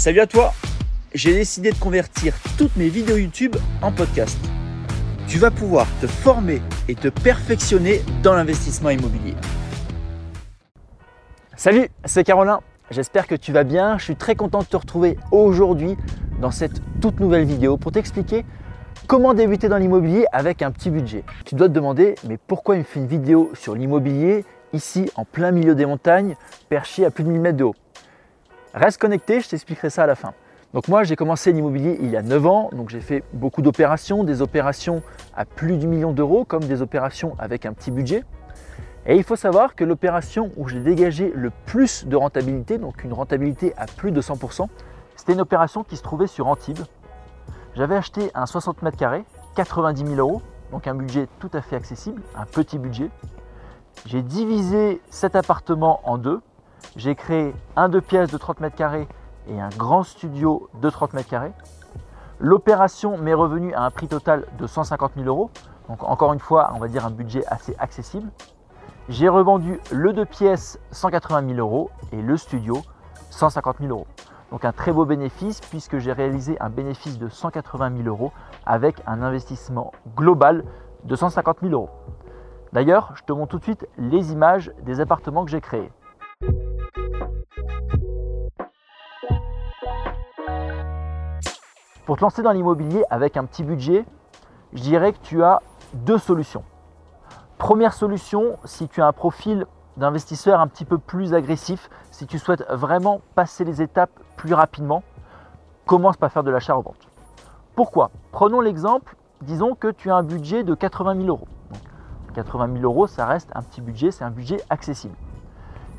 Salut à toi J'ai décidé de convertir toutes mes vidéos YouTube en podcast. Tu vas pouvoir te former et te perfectionner dans l'investissement immobilier. Salut, c'est Caroline. J'espère que tu vas bien. Je suis très content de te retrouver aujourd'hui dans cette toute nouvelle vidéo pour t'expliquer comment débuter dans l'immobilier avec un petit budget. Tu dois te demander, mais pourquoi il me fait une vidéo sur l'immobilier ici en plein milieu des montagnes, perché à plus de 1000 mètres de haut? Reste connecté, je t'expliquerai ça à la fin. Donc moi j'ai commencé l'immobilier il y a 9 ans, donc j'ai fait beaucoup d'opérations, des opérations à plus du million d'euros comme des opérations avec un petit budget. Et il faut savoir que l'opération où j'ai dégagé le plus de rentabilité, donc une rentabilité à plus de 100%, c'était une opération qui se trouvait sur Antibes. J'avais acheté un 60 mètres carrés, 90 000 euros, donc un budget tout à fait accessible, un petit budget. J'ai divisé cet appartement en deux, j'ai créé un deux pièces de 30 mètres carrés et un grand studio de 30 mètres carrés. L'opération m'est revenue à un prix total de 150 000 euros. Donc encore une fois, on va dire un budget assez accessible. J'ai revendu le deux pièces 180 000 euros et le studio 150 000 euros. Donc un très beau bénéfice puisque j'ai réalisé un bénéfice de 180 000 euros avec un investissement global de 150 000 euros. D'ailleurs, je te montre tout de suite les images des appartements que j'ai créés. Pour te lancer dans l'immobilier avec un petit budget, je dirais que tu as deux solutions. Première solution, si tu as un profil d'investisseur un petit peu plus agressif, si tu souhaites vraiment passer les étapes plus rapidement, commence par faire de l'achat-revente. Pourquoi? Prenons l'exemple, disons que tu as un budget de 80 000 euros. 80 000 euros, ça reste un petit budget, c'est un budget accessible.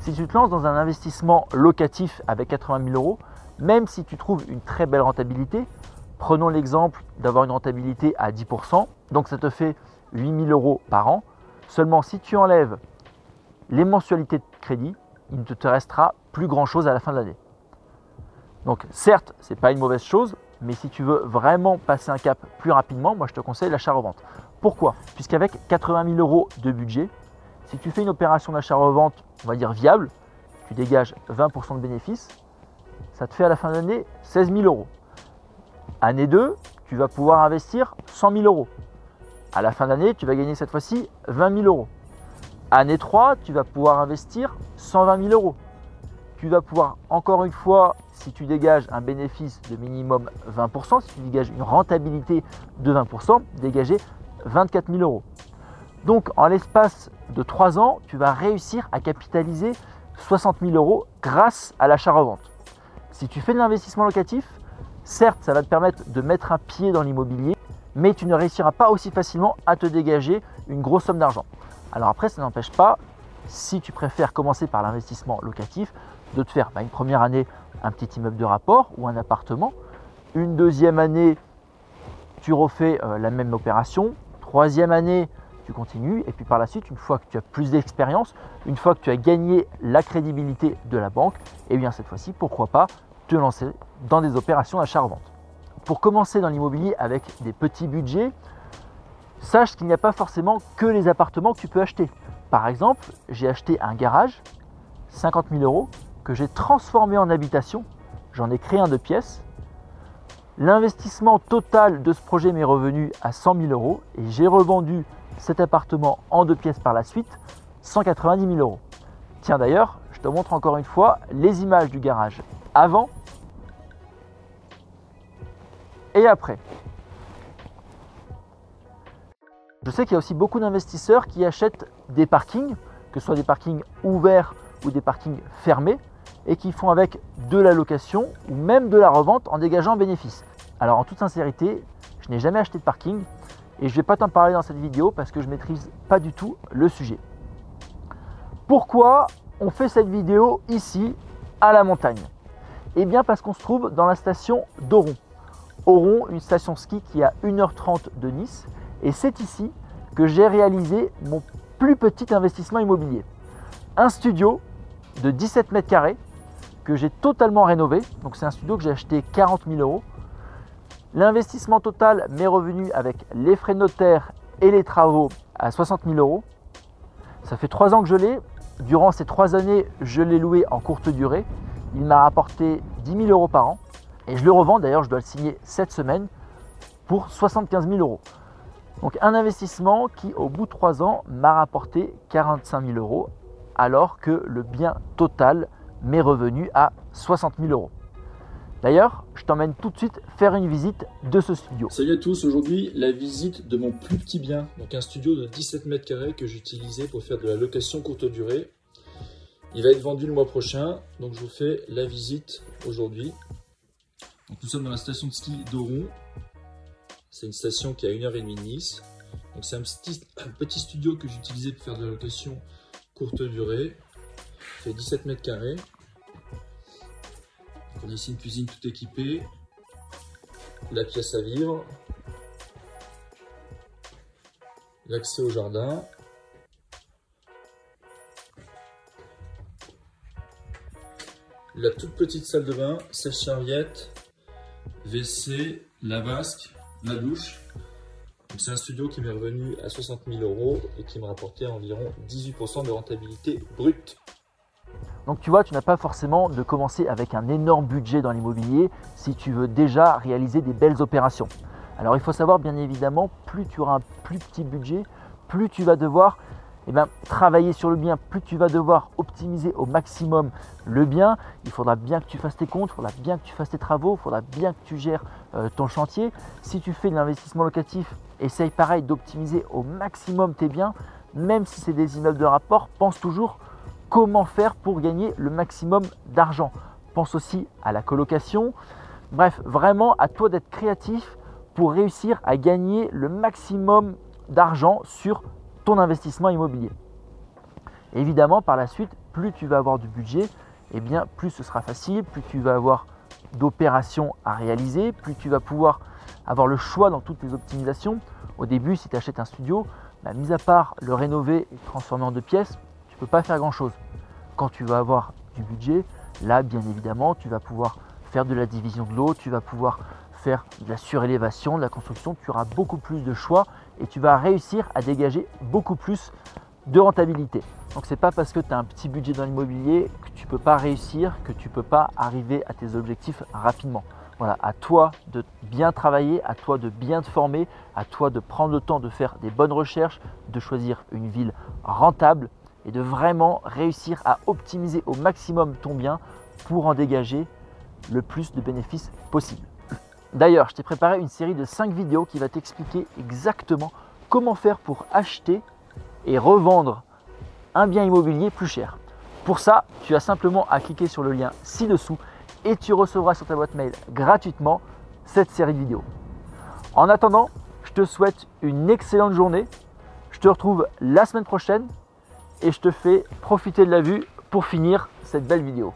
Si tu te lances dans un investissement locatif avec 80 000 euros, même si tu trouves une très belle rentabilité, prenons l'exemple d'avoir une rentabilité à 10%, donc ça te fait 8 000 euros par an. Seulement si tu enlèves les mensualités de crédit, il ne te restera plus grand chose à la fin de l'année. Donc certes, ce n'est pas une mauvaise chose, mais si tu veux vraiment passer un cap plus rapidement, moi je te conseille l'achat-revente. Pourquoi? Puisqu'avec 80 000 euros de budget, si tu fais une opération d'achat-revente, on va dire viable, tu dégages 20% de bénéfices, ça te fait à la fin de l'année 16 000 euros. Année 2, tu vas pouvoir investir 100 000 euros. À la fin d'année, tu vas gagner cette fois-ci 20 000 euros. Année 3, tu vas pouvoir investir 120 000 euros. Tu vas pouvoir, encore une fois, si tu dégages un bénéfice de minimum 20%, si tu dégages une rentabilité de 20%, dégager 24 000 euros. Donc, en l'espace de 3 ans, tu vas réussir à capitaliser 60 000 euros grâce à l'achat-revente. Si tu fais de l'investissement locatif, certes, ça va te permettre de mettre un pied dans l'immobilier, mais tu ne réussiras pas aussi facilement à te dégager une grosse somme d'argent. Alors après, ça n'empêche pas, si tu préfères commencer par l'investissement locatif, de te faire bah, une première année un petit immeuble de rapport ou un appartement, une deuxième année, tu refais euh, la même opération, troisième année, tu continues. Et puis par la suite, une fois que tu as plus d'expérience, une fois que tu as gagné la crédibilité de la banque, et eh bien cette fois-ci, pourquoi pas te lancer dans des opérations d'achat-revente. Pour commencer dans l'immobilier avec des petits budgets, sache qu'il n'y a pas forcément que les appartements que tu peux acheter. Par exemple, j'ai acheté un garage, 50 000 euros, que j'ai transformé en habitation. J'en ai créé un de pièces. L'investissement total de ce projet m'est revenu à 100 000 euros et j'ai revendu cet appartement en deux pièces par la suite, 190 000 euros. Tiens d'ailleurs, je te montre encore une fois les images du garage avant et après. Je sais qu'il y a aussi beaucoup d'investisseurs qui achètent des parkings, que ce soit des parkings ouverts ou des parkings fermés, et qui font avec de la location ou même de la revente en dégageant bénéfice. Alors en toute sincérité, je n'ai jamais acheté de parking, et je ne vais pas t'en parler dans cette vidéo parce que je ne maîtrise pas du tout le sujet. Pourquoi on fait cette vidéo ici à la montagne? Eh bien parce qu'on se trouve dans la station d'Oron. Oron, une station ski qui est à 1h30 de Nice et c'est ici que j'ai réalisé mon plus petit investissement immobilier. Un studio de 17 mètres carrés que j'ai totalement rénové. Donc c'est un studio que j'ai acheté 40 000 euros L'investissement total m'est revenu avec les frais de notaire et les travaux à 60 000 euros. Ça fait trois ans que je l'ai. Durant ces trois années, je l'ai loué en courte durée. Il m'a rapporté 10 000 euros par an. Et je le revends, d'ailleurs je dois le signer cette semaine pour 75 000 euros. Donc un investissement qui au bout de 3 ans m'a rapporté 45 000 euros alors que le bien total m'est revenu à 60 000 euros. D'ailleurs, je t'emmène tout de suite faire une visite de ce studio. Salut à tous, aujourd'hui la visite de mon plus petit bien, donc un studio de 17 mètres carrés que j'utilisais pour faire de la location courte durée. Il va être vendu le mois prochain, donc je vous fais la visite aujourd'hui. Nous sommes dans la station de ski d'Oron. C'est une station qui est à 1h30 de Nice. Donc c'est un petit, studio que j'utilisais pour faire de la location courte durée. Fait 17 mètres carrés. On a ici une cuisine tout équipée, la pièce à vivre, l'accès au jardin, la toute petite salle de bain, sèche-serviette, WC, la vasque, la douche. C'est un studio qui m'est revenu à 60 000 euros et qui m'a rapporté environ 18% de rentabilité brute. Donc tu vois, tu n'as pas forcément de commencer avec un énorme budget dans l'immobilier si tu veux déjà réaliser des belles opérations. Alors il faut savoir bien évidemment, plus tu auras un plus petit budget, plus tu vas devoir eh bien, travailler sur le bien, plus tu vas devoir optimiser au maximum le bien. Il faudra bien que tu fasses tes comptes, il faudra bien que tu fasses tes travaux, il faudra bien que tu gères euh, ton chantier. Si tu fais de l'investissement locatif, essaye pareil d'optimiser au maximum tes biens. Même si c'est des immeubles de rapport, pense toujours comment faire pour gagner le maximum d'argent. Pense aussi à la colocation. Bref, vraiment à toi d'être créatif pour réussir à gagner le maximum d'argent sur ton investissement immobilier. Évidemment, par la suite, plus tu vas avoir du budget, et eh bien plus ce sera facile, plus tu vas avoir d'opérations à réaliser, plus tu vas pouvoir avoir le choix dans toutes tes optimisations. Au début, si tu achètes un studio, bah, mis à part le rénover et transformer en deux pièces, pas faire grand-chose. Quand tu vas avoir du budget, là, bien évidemment, tu vas pouvoir faire de la division de l'eau, tu vas pouvoir faire de la surélévation, de la construction, tu auras beaucoup plus de choix et tu vas réussir à dégager beaucoup plus de rentabilité. Donc c'est pas parce que tu as un petit budget dans l'immobilier que tu peux pas réussir, que tu peux pas arriver à tes objectifs rapidement. Voilà, à toi de bien travailler, à toi de bien te former, à toi de prendre le temps de faire des bonnes recherches, de choisir une ville rentable et de vraiment réussir à optimiser au maximum ton bien pour en dégager le plus de bénéfices possible. D'ailleurs, je t'ai préparé une série de 5 vidéos qui va t'expliquer exactement comment faire pour acheter et revendre un bien immobilier plus cher. Pour ça, tu as simplement à cliquer sur le lien ci-dessous et tu recevras sur ta boîte mail gratuitement cette série de vidéos. En attendant, je te souhaite une excellente journée. Je te retrouve la semaine prochaine et je te fais profiter de la vue pour finir cette belle vidéo.